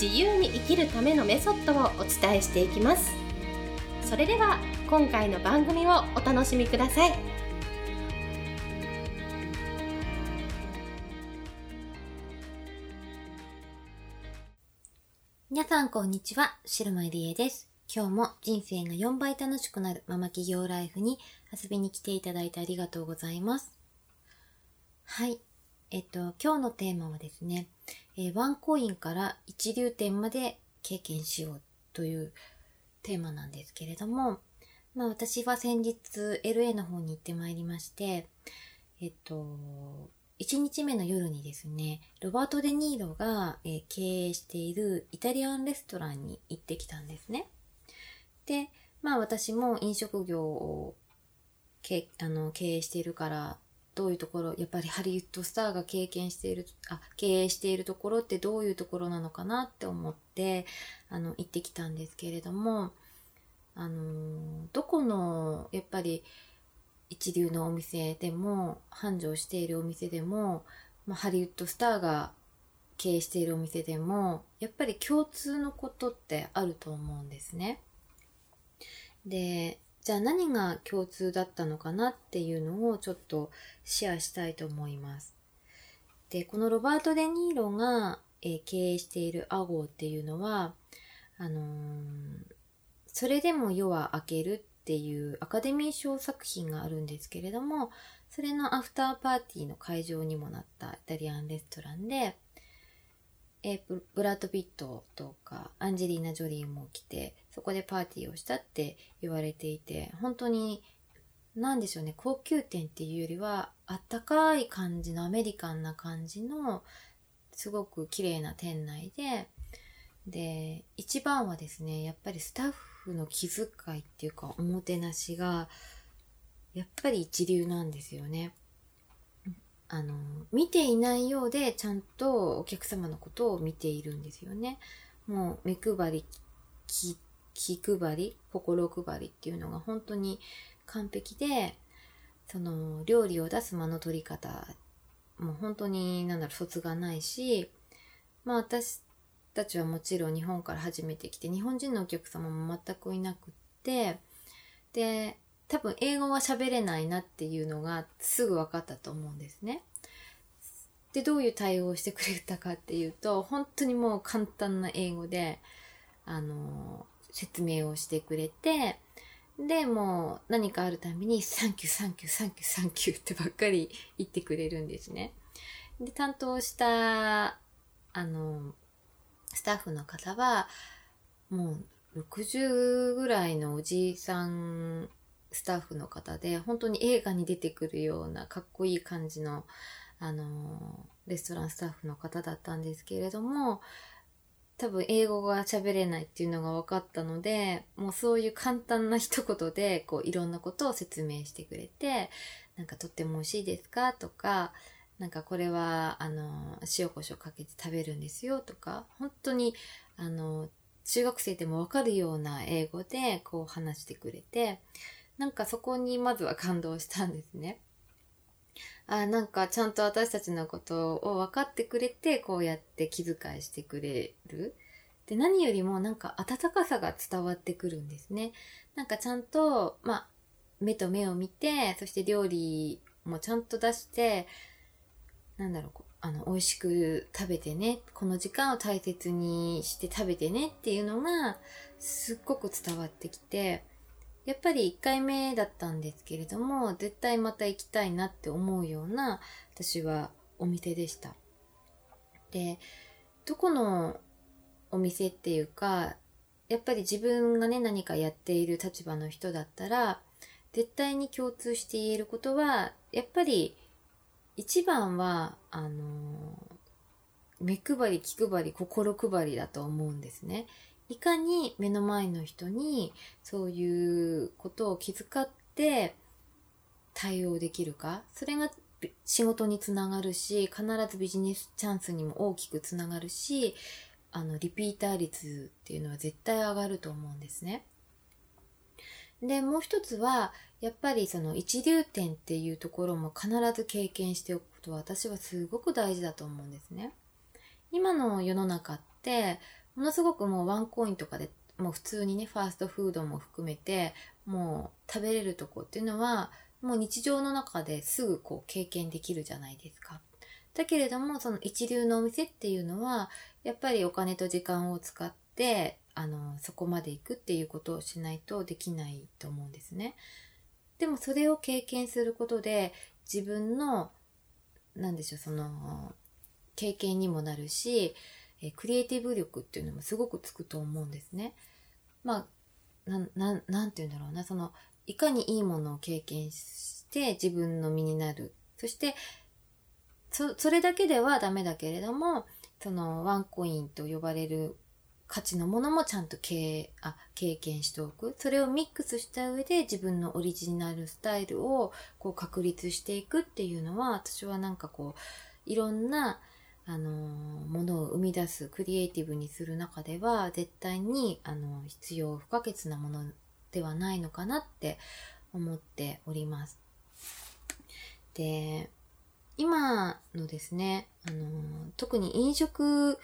自由に生きるためのメソッドをお伝えしていきますそれでは今回の番組をお楽しみください皆さんこんにちは、白間りえです。今日も人生が4倍楽しくなるママ企業ライフに遊びに来ていただいてありがとうございます。はい。えっと、今日のテーマはですね、えーワンコインから一流店まで経験しようというテーマなんですけれども、まあ私は先日 LA の方に行ってまいりまして、えっと、1日目の夜にですね、ロバート・デ・ニーロが、えー経営しているイタリアンレストランに行ってきたんですね。で、まあ私も飲食業をけあの経営しているから、どういうところ、やっぱりハリウッドスターが経験している、あ、経営しているところってどういうところなのかなって思って、あの、行ってきたんですけれども、あの、どこの、やっぱり、一流のお店でも繁盛しているお店でも、まあ、ハリウッドスターが経営しているお店でもやっぱり共通のことってあると思うんですね。でじゃあ何が共通だったのかなっていうのをちょっとシェアしたいと思います。でこのロバート・デ・ニーロが、え経営しているアゴーっていうのはあのーそれでも夜は明けるっていうアカデミー賞作品があるんですけれども、それのアフターパーティーの会場にもなったイタリアンレストランで、えブラッド・ピットとかアンジェリーナ・ジョリーも来て、そこでパーティーをしたって言われていて、本当に、なんでしょうね、高級店っていうよりは、あったかい感じのアメリカンな感じの、すごく綺麗な店内で、で、一番はですね、やっぱりスタッフの気遣いっていうか、おもてなしが、やっぱり一流なんですよね。あの、見ていないようで、ちゃんとお客様のことを見ているんですよね。もう、目配り、気配り、心配りっていうのが本当に完璧で、その、料理を出す間の取り方、もう本当に、なんだろう、卒がないし、まあ私たちはもちろん日本から初めて来て日本人のお客様も全くいなくってで多分英語は喋れないなっていうのがすぐ分かったと思うんですね。でどういう対応をしてくれたかっていうと本当にもう簡単な英語であの説明をしてくれてでもう何かあるたびに「サンキューサンキューサンキューサンキュー」ってばっかり言ってくれるんですね。で担当したあのスタッフの方はもう60ぐらいのおじいさんスタッフの方で本当に映画に出てくるようなかっこいい感じのあのレストランスタッフの方だったんですけれども多分英語が喋れないっていうのが分かったのでもうそういう簡単な一言でこういろんなことを説明してくれてなんかとっても美味しいですかとかなんかこれはあの塩コショウかけて食べるんですよとか本当にあの中学生でも分かるような英語でこう話してくれてなんかそこにまずは感動したんですね。あなんかちゃんと私たちのことを分かってくれてこうやって気遣いしてくれる。で何よりもなんか温かさが伝わってくるんですね。なんかちゃんと、まあ、目と目を見てそして料理もちゃんと出してなんだろうこうあの美味しく食べてねこの時間を大切にして食べてねっていうのがすっごく伝わってきてやっぱり1回目だったんですけれども絶対また行きたいなって思うような私はお店でした。でどこのお店っていうかやっぱり自分がね何かやっている立場の人だったら絶対に共通して言えることはやっぱり一番はあの目配り気配り心配りだと思うんですね。いかに目の前の人にそういうことを気遣って対応できるかそれが仕事につながるし必ずビジネスチャンスにも大きくつながるしあのリピーター率っていうのは絶対上がると思うんですね。でもう一つはやっぱりその一流点っていうところも必ず経験しておくことは私はすごく大事だと思うんですね。今の世の中ってものすごくもうワンコインとかでもう普通にねファーストフードも含めてもう食べれるとこっていうのはもう日常の中ですぐこう経験できるじゃないですか。だけれどもその一流のお店っていうのはやっぱりお金と時間を使ってあのそこまで行くっていうことをしないとできないと思うんですね。でもそれを経験することで自分の何でしょうその経験にもなるしえクリエイティブ力っていうのもすごくつくと思うんですね。まあ、な、ななんて言うんだろうな、その、いかにいいものを経験して自分の身になる。そして、そ、それだけではダメだけれども、そのワンコインと呼ばれる価値のものもちゃんと経あ経験しておく。それをミックスした上で自分のオリジナルスタイルをこう確立していくっていうのは、私はなんかこう、いろんなあのものを生み出すクリエイティブにする中では絶対にあの必要不可欠なものではないのかなって思っております。で今のですねあの特に飲食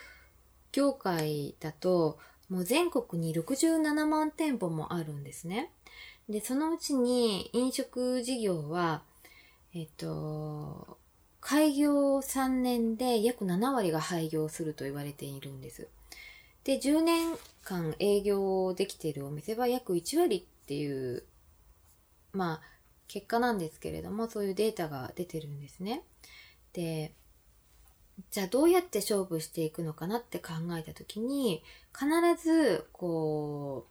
業界だともう全国に67万店舗もあるんですね。でそのうちに飲食事業はえっと開業3年で約7割が廃業すると言われているんです。で、10年間営業できているお店は約1割っていう、まあ、結果なんですけれども、そういうデータが出てるんですね。で、じゃあどうやって勝負していくのかなって考えた時に、必ず、こ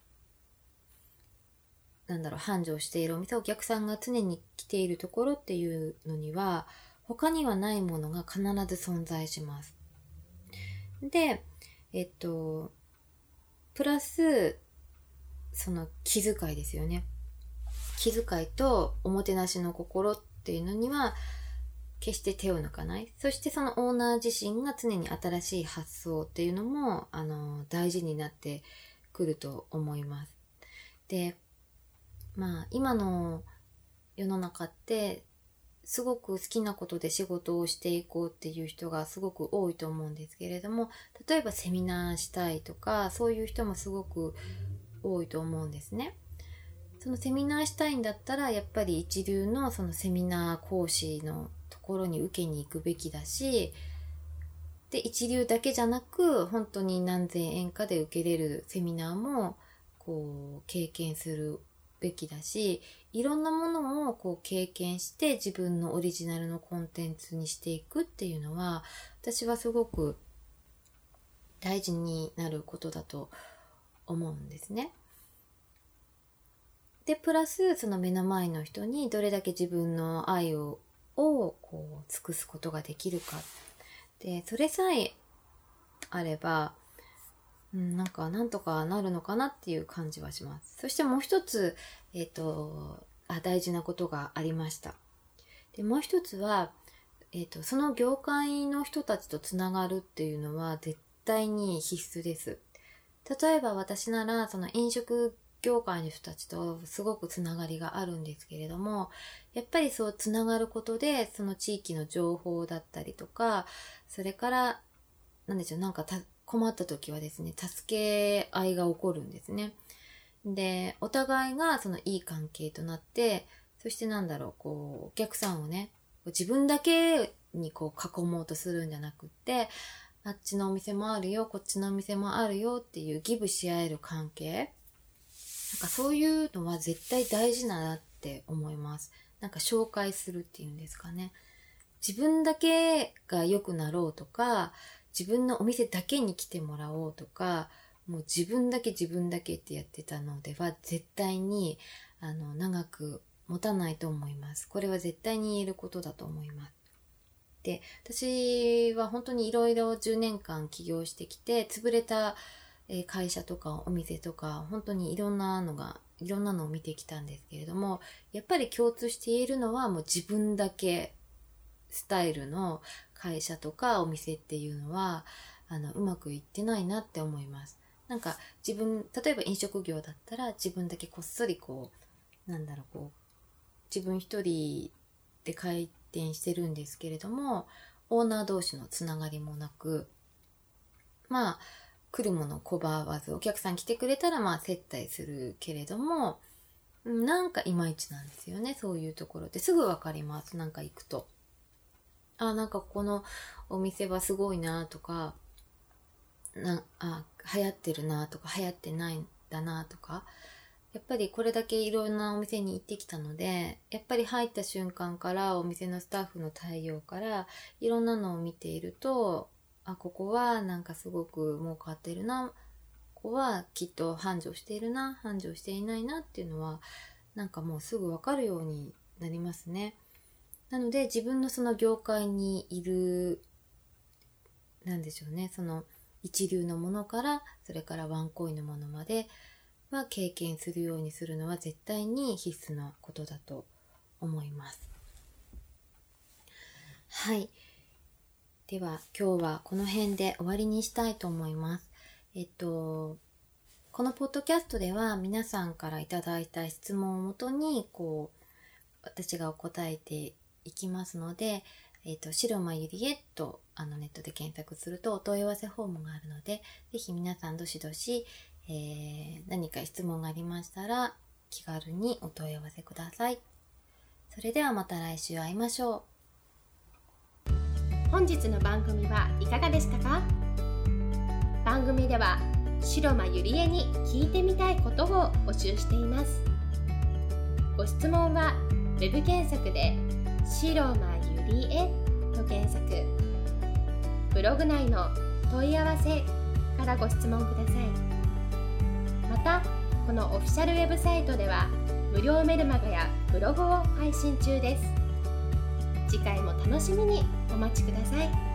う、なんだろう、繁盛しているお店、お客さんが常に来ているところっていうのには、他にはないものが必ず存在します。で、えっと、プラス、その気遣いですよね。気遣いとおもてなしの心っていうのには、決して手を抜かない。そしてそのオーナー自身が常に新しい発想っていうのも、あの、大事になってくると思います。で、まあ、今の世の中って、すごく好きなことで仕事をしていこうっていう人がすごく多いと思うんですけれども例えばセミナーしたいとかそういう人もすごく多いと思うんですね。そのセミナーしたいんだったらやっぱり一流のそのセミナー講師のところに受けに行くべきだしで一流だけじゃなく本当に何千円かで受けれるセミナーもこう経験するべきだしいろんなものをこう経験して自分のオリジナルのコンテンツにしていくっていうのは私はすごく大事になることだと思うんですね。でプラスその目の前の人にどれだけ自分の愛ををこう尽くすことができるかでそれさえあればうん、なんかなんとかなるのかなっていう感じはします。そしてもう一つ、えっ、ー、とあ、大事なことがありました。でもう一つは、えっ、ー、と、その業界の人たちとつながるっていうのは絶対に必須です。例えば私なら、その飲食業界の人たちとすごくつながりがあるんですけれども、やっぱりそうつながることで、その地域の情報だったりとか、それから、なんでしょう、なんか困った時はですね、助け合いが起こるんですね。で、お互いがそのいい関係となって、そしてなんだろう、こう、お客さんをね、自分だけにこう囲もうとするんじゃなくって、あっちのお店もあるよ、こっちのお店もあるよっていうギブし合える関係。なんかそういうのは絶対大事だなって思います。なんか紹介するっていうんですかね。自分だけが良くなろうとか、自分のお店だけに来てもらおうとかもう自分だけ自分だけってやってたのでは絶対にあの長く持たないと思います。これは絶対に言えることだと思います。で、私は本当にいろいろ10年間起業してきて、潰れた、会社とかお店とか本当にいろんなのがいろんなのを見てきたんですけれどもやっぱり共通しているのはもう自分だけスタイルの会社とかお店っていうのはあのうまくいってないなって思います。なんか自分例えば飲食業だったら自分だけこっそりこうなんだろうこう自分一人で開店してるんですけれどもオーナー同士のつながりもなくまあ来るもの拒わずお客さん来てくれたらまあ接待するけれどもなんかいまいちなんですよねそういうところって。すぐ分かりますなんか行くと。あなんかここのお店はすごいなとかなあ流行ってるなとか流行ってないんだなとかやっぱりこれだけいろんなお店に行ってきたのでやっぱり入った瞬間からお店のスタッフの対応からいろんなのを見ているとあここはなんかすごく儲かってるなここはきっと繁盛しているな繁盛していないなっていうのはなんかもうすぐ分かるようになりますね。なので自分のその業界にいるなんでしょうねその一流のものからそれからワンコインのものまでは経験するようにするのは絶対に必須なことだと思います。はい。では今日はこの辺で終わりにしたいと思います。えっと、このポッドキャストでは皆さんからいただいた質問をもとにこう私がお答えていきますので、えっ、と、白間ゆりえとあのネットで検索するとお問い合わせフォームがあるので、ぜひ皆さんどしどし、えー、何か質問がありましたら気軽にお問い合わせください。それではまた来週会いましょう。本日の番組はいかがでしたか？番組では白間ゆりえに聞いてみたいことを募集しています。ご質問は web 検索で白間ゆりえと検索。ブログ内の問い合わせからご質問ください。またこのオフィシャルウェブサイトでは無料メルマガやブログを配信中です。次回も楽しみにお待ちください。